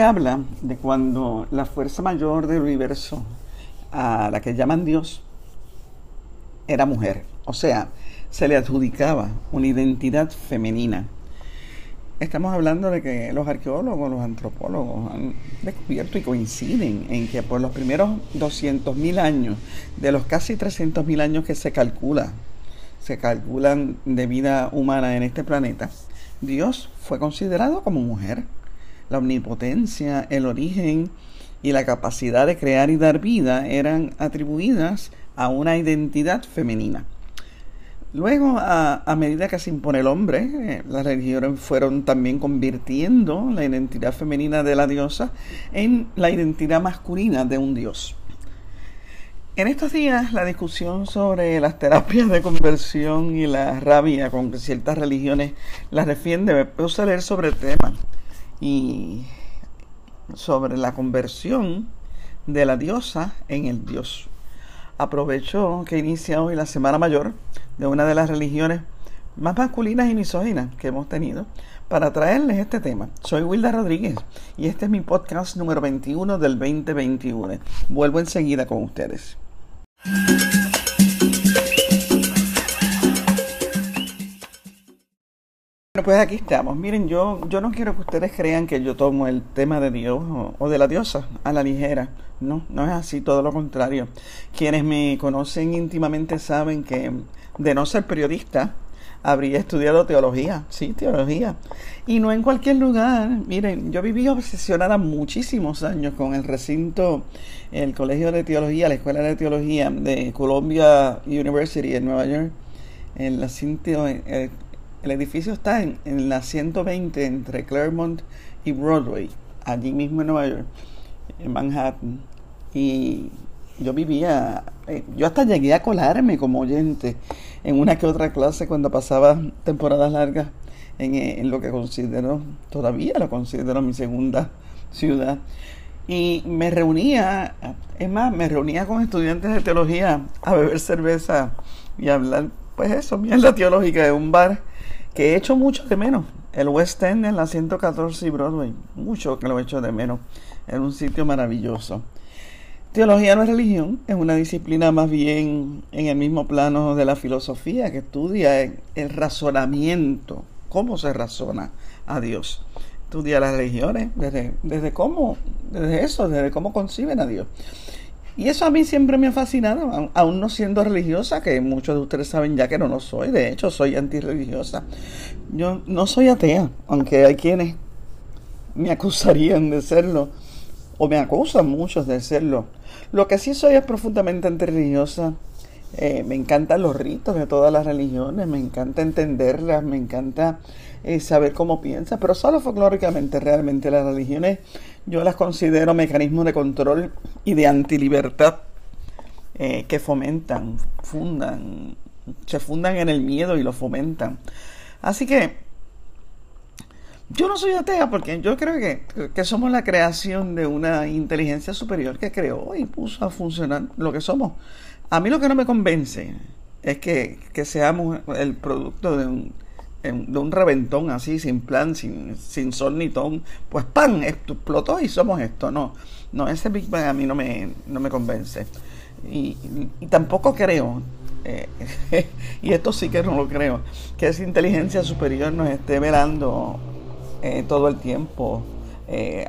Habla de cuando la fuerza mayor del universo, a la que llaman Dios, era mujer. O sea, se le adjudicaba una identidad femenina. Estamos hablando de que los arqueólogos, los antropólogos han descubierto y coinciden en que por los primeros 200.000 años, de los casi 300.000 años que se calcula, se calculan de vida humana en este planeta, Dios fue considerado como mujer. La omnipotencia, el origen y la capacidad de crear y dar vida eran atribuidas a una identidad femenina. Luego, a, medida que se impone el hombre, eh, las religiones fueron también convirtiendo la identidad femenina de la diosa en la identidad masculina de un dios. En estos días, la discusión sobre las terapias de conversión y la rabia con que ciertas religiones las defiende, me puse a sobre el tema y sobre la conversión de la diosa en el dios. Aprovecho que inicia hoy la Semana Mayor de una de las religiones más masculinas y misóginas que hemos tenido para traerles este tema. Soy Wilda Rodríguez y este es mi podcast número 21 del 2021. Vuelvo enseguida con ustedes. Bueno, pues aquí estamos. Miren, yo, yo no quiero que ustedes crean que yo tomo el tema de Dios o, de la diosa a la ligera. No, no es así, todo lo contrario. Quienes me conocen íntimamente saben que de no ser periodista, habría estudiado teología, sí, teología. Y no en cualquier lugar. Miren, yo viví obsesionada muchísimos años con el recinto, el Colegio de Teología, la Escuela de Teología de Columbia University en Nueva York. El, el, el edificio está en, la 120 entre Claremont y Broadway, allí mismo en Nueva York, en Manhattan. Y yo vivía, eh, yo hasta llegué a colarme como oyente en una que otra clase cuando pasaba temporadas largas en, eh, en lo que considero, todavía lo considero mi segunda ciudad. Y me reunía, es más, me reunía con estudiantes de teología a beber cerveza y hablar, pues eso, mierda teológica de un bar que he hecho mucho de menos. El West End en la 114 y Broadway, mucho que lo he hecho de menos. Era un sitio maravilloso. Teología no es religión, es una disciplina más bien en el mismo plano de la filosofía que estudia el razonamiento, cómo se razona a Dios. Estudia las religiones, desde, desde cómo, desde eso, desde cómo conciben a Dios. Y eso a mí siempre me ha fascinado, aún no siendo religiosa, que muchos de ustedes saben ya que no lo soy, de hecho soy antirreligiosa. Yo no soy atea, aunque hay quienes me acusarían de serlo, o me acusan muchos de serlo. Lo que sí soy es profundamente antirreligiosa. Eh, me encantan los ritos de todas las religiones, me encanta entenderlas, me encanta eh, saber cómo piensa, pero solo folclóricamente realmente las religiones yo las considero mecanismos de control y de antilibertad eh, que fomentan, fundan, se fundan en el miedo y lo fomentan. Así que yo no soy atea porque yo creo que, que, somos la creación de una inteligencia superior que creó y puso a funcionar lo que somos. A mí lo que no me convence es que, que seamos el producto de un, de un reventón así, sin plan, sin, sin sol ni ton. Pues pan, explotó y somos esto. No, no, ese Big Bang a mí no me, no me convence. Y, tampoco creo, eh, y esto sí que no lo creo, que esa inteligencia superior nos esté velando eh, todo el tiempo eh,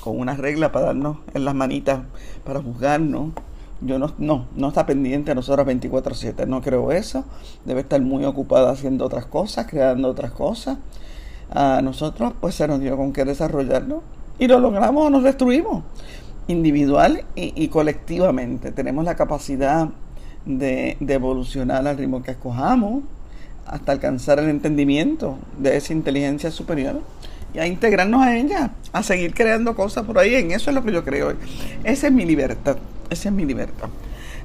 con una regla para darnos en las manitas, para juzgarnos. Yo no, no, no está pendiente a nosotros 24/7, no creo eso. Debe estar muy ocupada haciendo otras cosas, creando otras cosas. A nosotros pues se nos dio con qué desarrollarlo y lo logramos o nos destruimos, individual y, colectivamente. Tenemos la capacidad de, de evolucionar al ritmo que escojamos hasta alcanzar el entendimiento de esa inteligencia superior y a integrarnos a ella, a seguir creando cosas por ahí. En eso es lo que yo creo. Esa es mi libertad. Esa es mi libertad.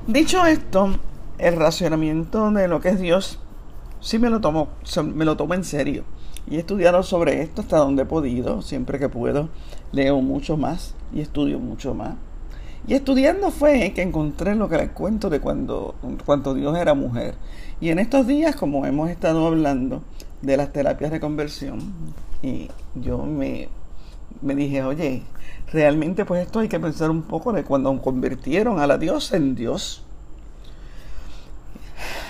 Dicho esto, el racionamiento de lo que es Dios, sí me lo tomo, me lo tomo en serio. Y he estudiado sobre esto hasta donde he podido, siempre que puedo. Leo mucho más y estudio mucho más. Y estudiando fue que encontré lo que les cuento de cuando, cuando Dios era mujer. Y en estos días, como hemos estado hablando de las terapias de conversión, y yo me, me dije, oye, realmente pues esto hay que pensar un poco de cuando convirtieron a la diosa en Dios.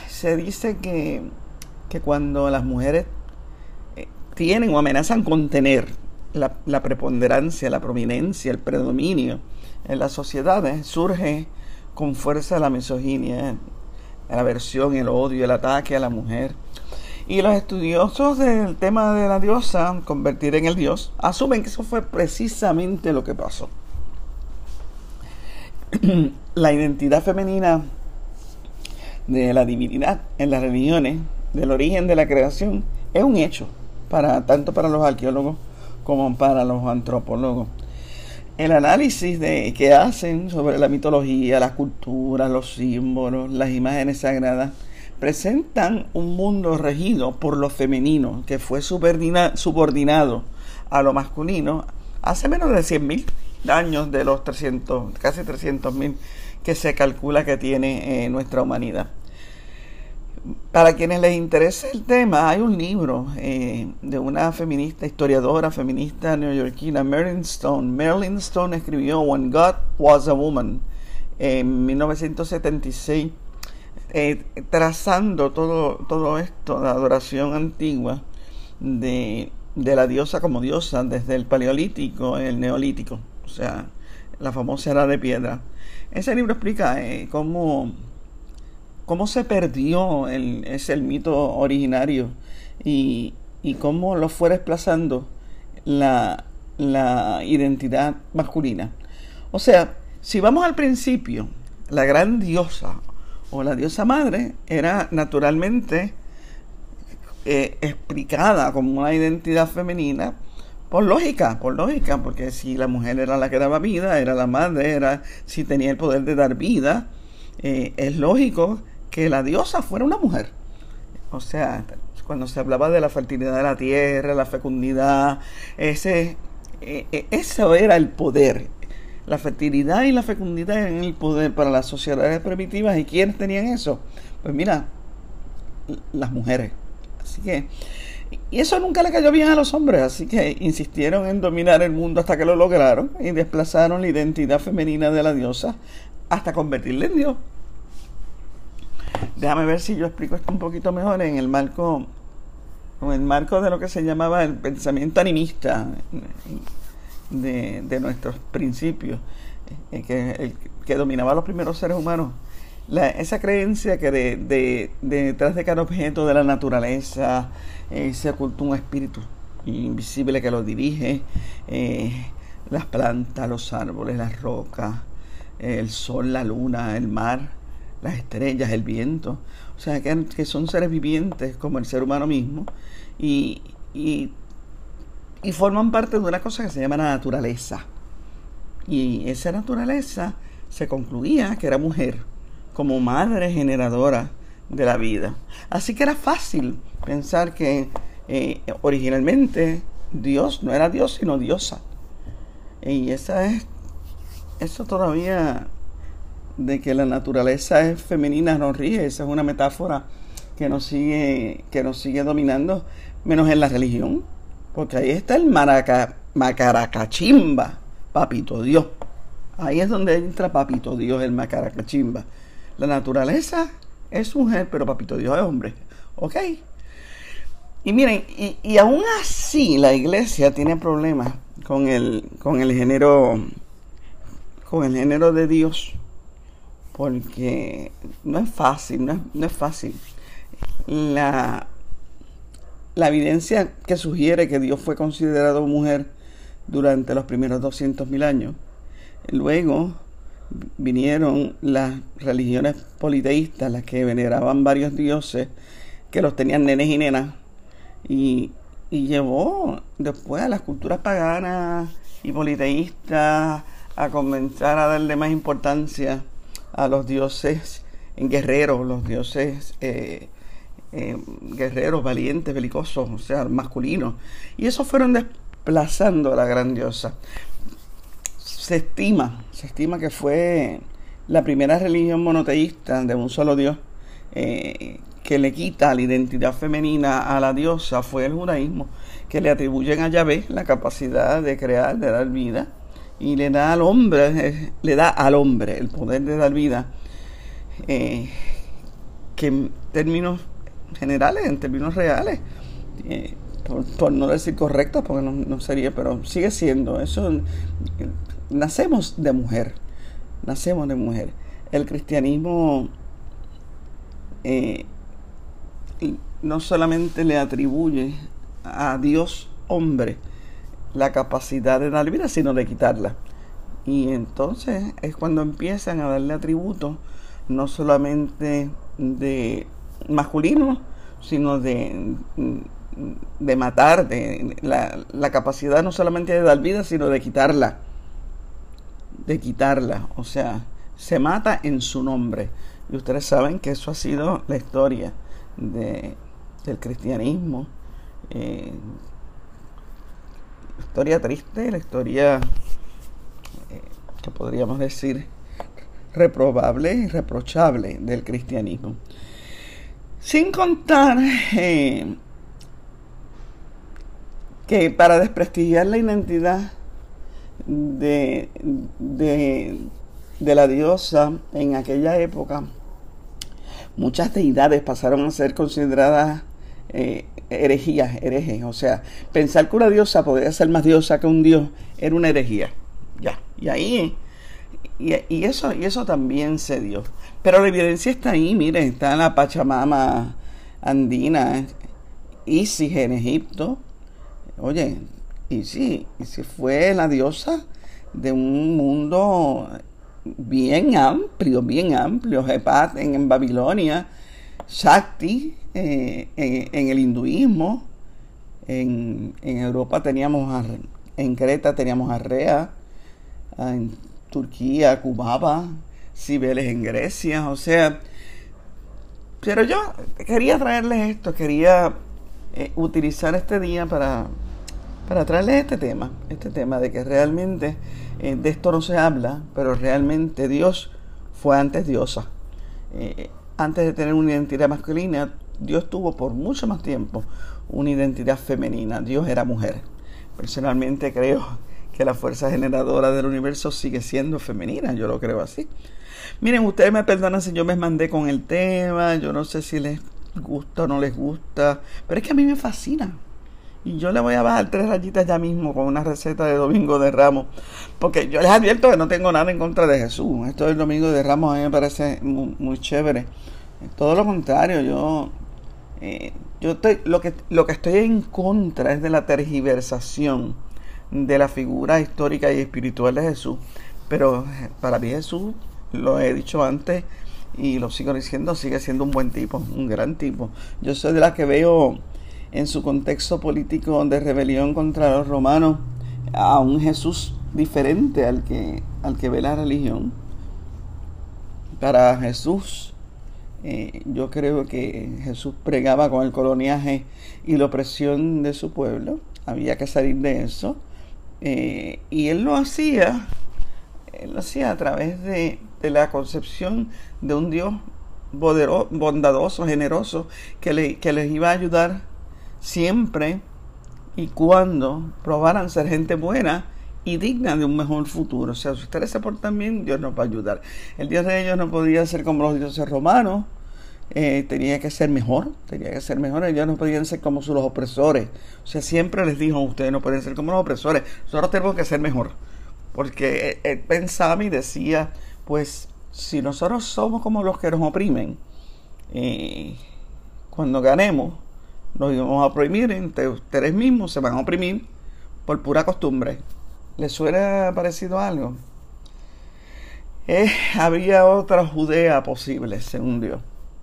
Se dice que, que cuando las mujeres eh, tienen o amenazan con tener la, la preponderancia, la prominencia, el predominio en las sociedades, surge con fuerza la misoginia, la aversión, el odio, el ataque a la mujer. Y los estudiosos del tema de la diosa, convertir en el dios, asumen que eso fue precisamente lo que pasó. la identidad femenina de la divinidad en las religiones, del origen de la creación, es un hecho, para, tanto para los arqueólogos como para los antropólogos el análisis de, que hacen sobre la mitología, las culturas, los símbolos, las imágenes sagradas, presentan un mundo regido por lo femenino, que fue subordinado a lo masculino hace menos de 100.000 años de los 300, casi 300.000 que se calcula que tiene eh, nuestra humanidad. Para quienes les interese el tema, hay un libro eh, de una feminista, historiadora feminista neoyorquina, Marilyn Stone. Marilyn Stone escribió When God Was a Woman en 1976, eh, trazando todo, todo esto, la adoración antigua de, de la diosa como diosa desde el paleolítico, el neolítico, o sea, la famosa era de piedra. Ese libro explica eh, cómo cómo se perdió el, es el mito originario y, y cómo lo fue desplazando la, la identidad masculina. O sea, si vamos al principio, la gran diosa o la diosa madre era naturalmente eh, explicada como una identidad femenina por lógica, por lógica, porque si la mujer era la que daba vida, era la madre, era si tenía el poder de dar vida, eh, es lógico que la diosa fuera una mujer. O sea, cuando se hablaba de la fertilidad de la tierra, la fecundidad, ese, eh, eso era el poder. La fertilidad y la fecundidad eran el poder para las sociedades primitivas. ¿Y quiénes tenían eso? Pues mira, las mujeres. Así que, y eso nunca le cayó bien a los hombres, así que insistieron en dominar el mundo hasta que lo lograron y desplazaron la identidad femenina de la diosa hasta convertirla en Dios. Déjame ver si yo explico esto un poquito mejor en el marco, en el marco de lo que se llamaba el pensamiento animista de, nuestros principios, eh, que, que dominaba a los primeros seres humanos. esa creencia que de, detrás de cada objeto de la naturaleza eh, se oculta un espíritu invisible que lo dirige, eh, las plantas, los árboles, las rocas, el sol, la luna, el mar las estrellas, el viento, o sea, que, son seres vivientes como el ser humano mismo y, y, forman parte de una cosa que se llama la naturaleza. Y esa naturaleza se concluía que era mujer, como madre generadora de la vida. Así que era fácil pensar que eh, originalmente Dios no era Dios, sino diosa. Y esa es, eso todavía de que la naturaleza es femenina nos ríe, esa es una metáfora que nos sigue, que nos sigue dominando, menos en la religión, porque ahí está el maraca, macaracachimba, papito Dios. Ahí es donde entra papito Dios, el macaracachimba. La naturaleza es mujer, pero papito Dios es hombre. ¿Ok? Y miren, y, aún así la iglesia tiene problemas con el, con el género, con el género de Dios porque no es fácil, no es, fácil. La, la evidencia que sugiere que Dios fue considerado mujer durante los primeros 200.000 años. Luego vinieron las religiones politeístas, las que veneraban varios dioses, que los tenían nenes y nenas, y, llevó después a las culturas paganas y politeístas a comenzar a darle más importancia a los dioses guerreros, los dioses eh, eh, guerreros, valientes, belicosos, o sea, masculinos. Y esos fueron desplazando a la gran diosa. Se estima, se estima que fue la primera religión monoteísta de un solo dios eh, que le quita la identidad femenina a la diosa fue el judaísmo. que le atribuyen a Yahvé la capacidad de crear, de dar vida, y le da al hombre, eh, le da al hombre el poder de dar vida, que en términos generales, en términos reales, eh, por, no decir correctos, porque no, sería, pero sigue siendo, eso, nacemos de mujer, nacemos de mujer. El cristianismo no solamente le atribuye a Dios hombre la capacidad de dar vida, sino de quitarla. Y entonces es cuando empiezan a darle atributos no solamente de masculino, sino de, de matar, de la, la, capacidad no solamente de dar vida, sino de quitarla. De quitarla. O sea, se mata en su nombre. Y ustedes saben que eso ha sido la historia de, del cristianismo. Eh, historia triste, la historia eh, que podríamos decir reprobable y reprochable del cristianismo. Sin contar eh, que para desprestigiar la identidad de, de, la diosa en aquella época, muchas deidades pasaron a ser consideradas eh, herejías, herejes. O sea, pensar que una diosa podía ser más diosa que un dios era una herejía. Ya. Y ahí. Y, eso, y eso también se dio. Pero la evidencia está ahí, mire, está en la Pachamama andina, Isis en Egipto. Oye, Isis, Isis fue la diosa de un mundo bien amplio, bien amplio. Hepat en Babilonia, Shakti eh, en, el hinduismo. En, Europa teníamos, en Creta teníamos a Rea, en Turquía, Cubaba, Cibeles en Grecia, o sea, pero yo quería traerles esto, quería eh, utilizar este día para, para traerles este tema, este tema de que realmente eh, de esto no se habla, pero realmente Dios fue antes diosa antes de tener una identidad masculina, Dios tuvo por mucho más tiempo una identidad femenina. Dios era mujer. Personalmente creo que la fuerza generadora del universo sigue siendo femenina, yo lo creo así. Miren, ustedes me perdonan si yo me mandé con el tema, yo no sé si les gusta o no les gusta, pero es que a mí me fascina. Y yo le voy a bajar tres rayitas ya mismo con una receta de Domingo de Ramos. Porque yo les advierto que no tengo nada en contra de Jesús. Esto del Domingo de Ramos a mí me parece muy, chévere. Todo lo contrario, yo, eh, yo estoy, lo, que, lo que estoy en contra es de la tergiversación de la figura histórica y espiritual de Jesús. Pero para mí Jesús, lo he dicho antes y lo sigo diciendo, sigue siendo un buen tipo, un gran tipo. Yo soy de las que veo en su contexto político de rebelión contra los romanos a un Jesús diferente al que, al que ve la religión. Para Jesús, eh, yo creo que Jesús pregaba con el coloniaje y la opresión de su pueblo. Había que salir de eso. Eh, y él lo hacía, él lo hacía a través de, de la concepción de un Dios bondadoso, generoso, que, le, les iba a ayudar siempre y cuando probaran ser gente buena y digna de un mejor futuro. O sea, si ustedes se portan bien, Dios nos va a ayudar. El Dios de ellos no podía ser como los dioses romanos, eh, tenía que ser mejor, tenía que ser mejor. Ellos no podían ser como los opresores. O sea, siempre les dijo, ustedes no pueden ser como los opresores, nosotros tenemos que ser mejor. Porque él pensaba y decía, pues, si nosotros somos como los que nos oprimen, eh, cuando ganemos, nos íbamos a oprimir entre ustedes mismos, se van a oprimir por pura costumbre. ¿Les suena parecido algo? Eh, había otra Judea posible, según Dios,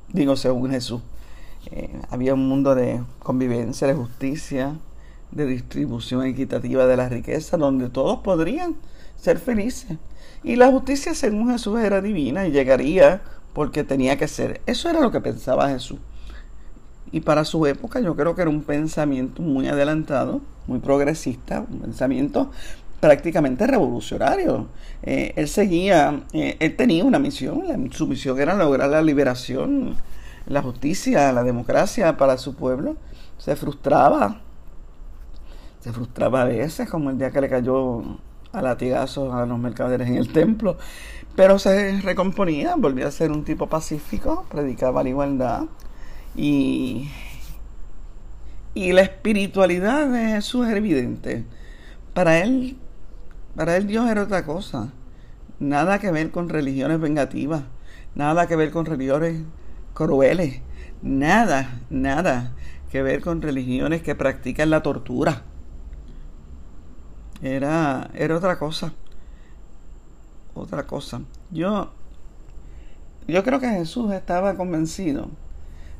digo, según Jesús. Eh, había un mundo de convivencia, de justicia, de distribución equitativa de la riqueza, donde todos podrían ser felices. Y la justicia, según Jesús, era divina y llegaría porque tenía que ser. Eso era lo que pensaba Jesús. Y para su época yo creo que era un pensamiento muy adelantado, muy progresista, un pensamiento prácticamente revolucionario. Eh, él seguía, eh, él tenía una misión, su misión era lograr la liberación, la justicia, la democracia para su pueblo. Se frustraba Se frustraba a veces, como el día que le cayó a latigazos a los mercaderes en el templo, pero se recomponía, volvía a ser un tipo pacífico, predicaba la igualdad y, y la espiritualidad de Jesús era evidente. Para él, para él Dios era otra cosa, nada que ver con religiones vengativas, nada que ver con religiones crueles, nada, nada que ver con religiones que practican la tortura. Era, era otra cosa. Otra cosa. Yo, yo creo que Jesús estaba convencido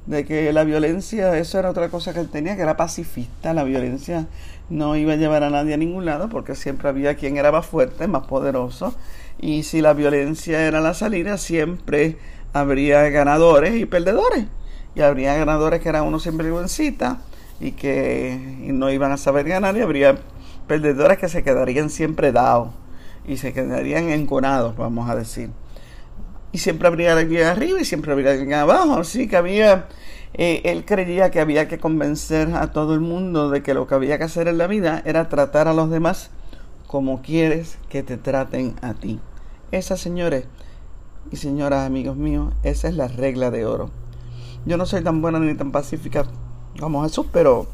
de que la violencia, eso era otra cosa que él tenía, que era pacifista. La violencia no iba a llevar a nadie a ningún lado porque siempre había quien era más fuerte, más poderoso. Y si la violencia era la salida, siempre habría ganadores y perdedores. Y habría ganadores que eran unos sinvergüencita y que no iban a saber ganar y habría perdedores que se quedarían siempre dados y se quedarían enconados, vamos a decir. Y siempre habría alguien arriba y siempre habría alguien abajo. Así que había, eh, él creía que había que convencer a todo el mundo de que lo que había que hacer en la vida era tratar a los demás como quieres que te traten a ti. Esa, señores y señoras, amigos míos, esa es la regla de oro. Yo no soy tan buena ni tan pacífica como Jesús, pero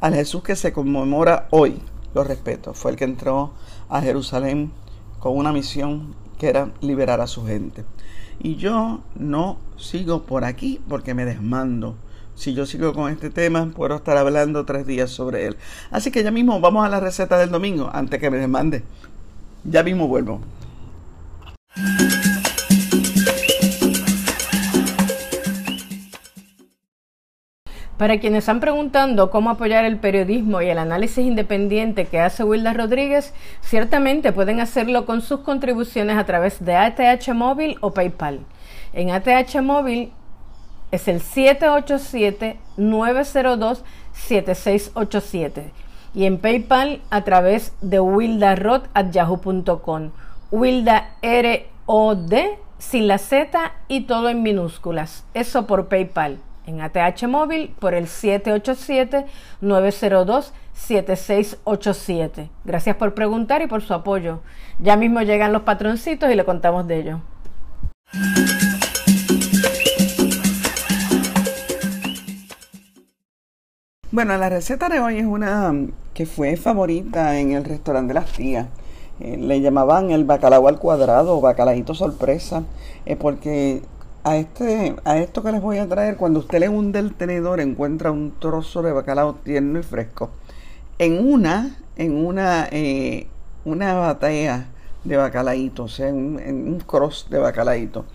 al Jesús que se conmemora hoy, lo respeto. Fue el que entró a Jerusalén con una misión que era liberar a su gente. Y yo no sigo por aquí porque me desmando. Si yo sigo con este tema, puedo estar hablando tres días sobre él. Así que ya mismo vamos a la receta del domingo, antes que me desmande. Ya mismo vuelvo. Para quienes están preguntando cómo apoyar el periodismo y el análisis independiente que hace Wilda Rodríguez, ciertamente pueden hacerlo con sus contribuciones a través de ATH Móvil o PayPal. En ATH Móvil es el 787-902-7687 y en PayPal a través de wildarod.yahoo.com. Wilda R-O-D sin la Z y todo en minúsculas. Eso por PayPal en ATH móvil por el 787-902-7687. Gracias por preguntar y por su apoyo. Ya mismo llegan los patroncitos y le contamos de ello. Bueno, la receta de hoy es una que fue favorita en el restaurante de las tías. Eh, le llamaban el bacalao al cuadrado o bacalaíto sorpresa, eh, porque a, este, a esto que les voy a traer, cuando usted le hunde el tenedor, encuentra un trozo de bacalao tierno y fresco. En una, en una, eh, una batea de bacalaíto, o sea, en, un cross de bacalaíto.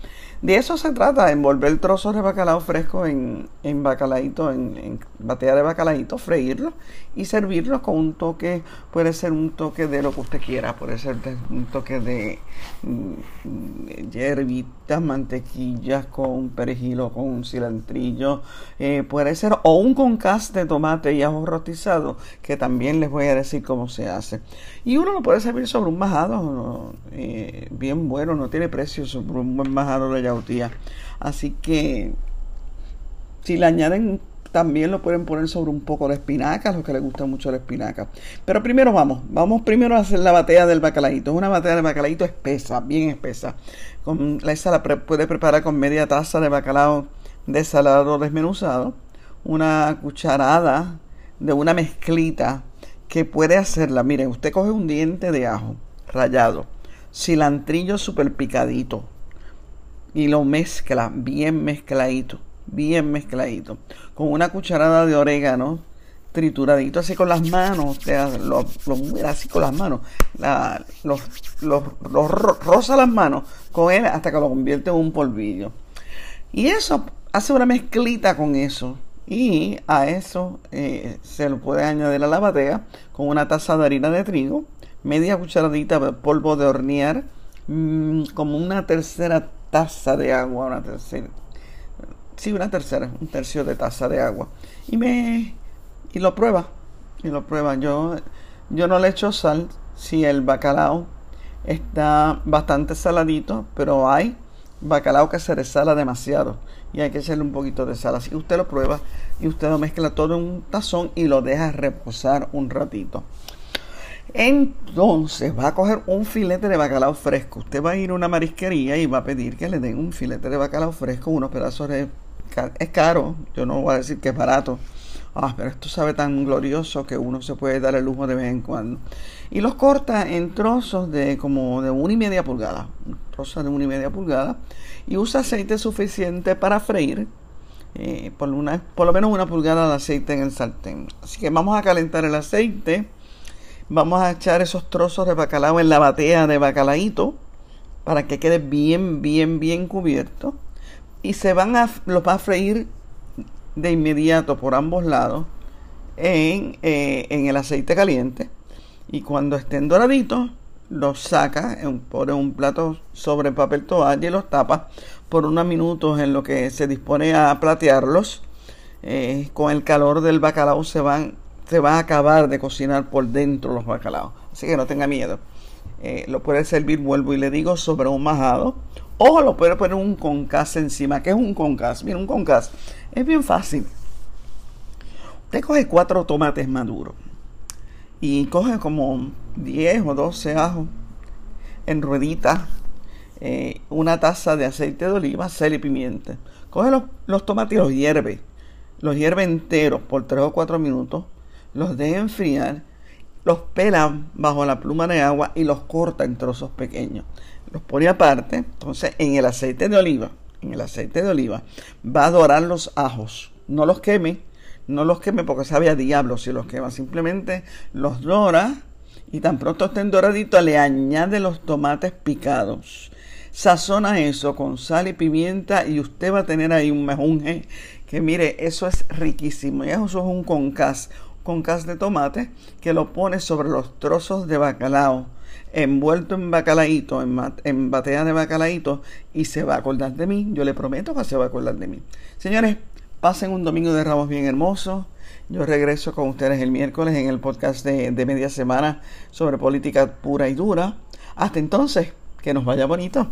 De eso se trata, envolver trozos de bacalao fresco en, en bacalaíto, en, en batea de bacalaíto, freírlo y servirlo con un toque, puede ser un toque de lo que usted quiera, puede ser un toque de mm, hierbitas, mantequillas con perejil o con cilantrillo, eh, puede ser o un concas de tomate y ajo rostizado, que también les voy a decir cómo se hace. Y uno lo puede servir sobre un majado eh, bien bueno, no tiene precio sobre un buen majado Así que si le añaden también lo pueden poner sobre un poco de espinaca, a los que les gusta mucho la espinaca. Pero primero vamos, vamos primero a hacer la batea del bacalaíto. Es una batea de bacalaíto espesa, bien espesa. Con, esa la puede preparar con media taza de bacalao desalado desmenuzado, una cucharada de una mezclita que puede hacerla. Miren, usted coge un diente de ajo rallado, cilantrillo super picadito y lo mezcla bien mezcladito, bien mezcladito, con una cucharada de orégano trituradito así con las manos, lo, lo así con las manos, los, los, roza las manos con él hasta que lo convierte en un polvillo. Y eso, hace una mezclita con eso y a eso eh, se lo puede añadir a la batea con una taza de harina de trigo, media cucharadita de polvo de hornear, mm, como una tercera taza de agua, una tercera, sí, una tercera, un tercio de taza de agua. Y me y lo prueba, y lo prueba. Yo, yo no le echo sal si el bacalao está bastante saladito, pero hay bacalao que se resala demasiado y hay que echarle un poquito de sal. Así que usted lo prueba y usted lo mezcla todo en un tazón y lo deja reposar un ratito. Entonces va a coger un filete de bacalao fresco. Usted va a ir a una marisquería y va a pedir que le den un filete de bacalao fresco, unos pedazos. Es caro, yo no voy a decir que es barato. Ah, pero esto sabe tan glorioso que uno se puede dar el lujo de vez en cuando. Y los corta en trozos de como de una y media pulgada. Trozos de una y media pulgada. Y usa aceite suficiente para freír. Eh, por, por lo menos una pulgada de aceite en el sartén. Así que vamos a calentar el aceite Vamos a echar esos trozos de bacalao en la batea de bacalaíto para que quede bien, bien, bien cubierto. Y se van a, los va a freír de inmediato por ambos lados en, eh, en el aceite caliente. Y cuando estén doraditos, los saca, pone un plato sobre papel toalla y los tapa por unos minutos en lo que se dispone a platearlos. Eh, con el calor del bacalao se van se va a acabar de cocinar por dentro los bacalaos. Así que no tenga miedo. Eh, lo puede servir, vuelvo y le digo, sobre un majado. O lo puede poner un concas encima. ¿Qué es un concas? Mira, un concas es bien fácil. Usted coge cuatro tomates maduros y coge como 10 o 12 ajos en rueditas, eh, una taza de aceite de oliva, sal y pimienta. Coge los, los tomates y los hierve. Los hierve enteros por 3 o 4 minutos los deja enfriar, los pela bajo la pluma de agua y los corta en trozos pequeños. Los pone aparte, entonces en el aceite de oliva, en el aceite de oliva, va a dorar los ajos. No los queme, no los queme porque sabe a diablo si los quema, simplemente los dora y tan pronto estén doraditos le añade los tomates picados. Sazona eso con sal y pimienta y usted va a tener ahí un mejunje que mire, eso es riquísimo. Y eso es un concas, con cas de tomate que lo pone sobre los trozos de bacalao envuelto en bacalaíto, en, en batea de bacalaíto y se va a acordar de mí. Yo le prometo que se va a acordar de mí. Señores, pasen un domingo de ramos bien hermoso. Yo regreso con ustedes el miércoles en el podcast de, de media semana sobre política pura y dura. Hasta entonces, que nos vaya bonito.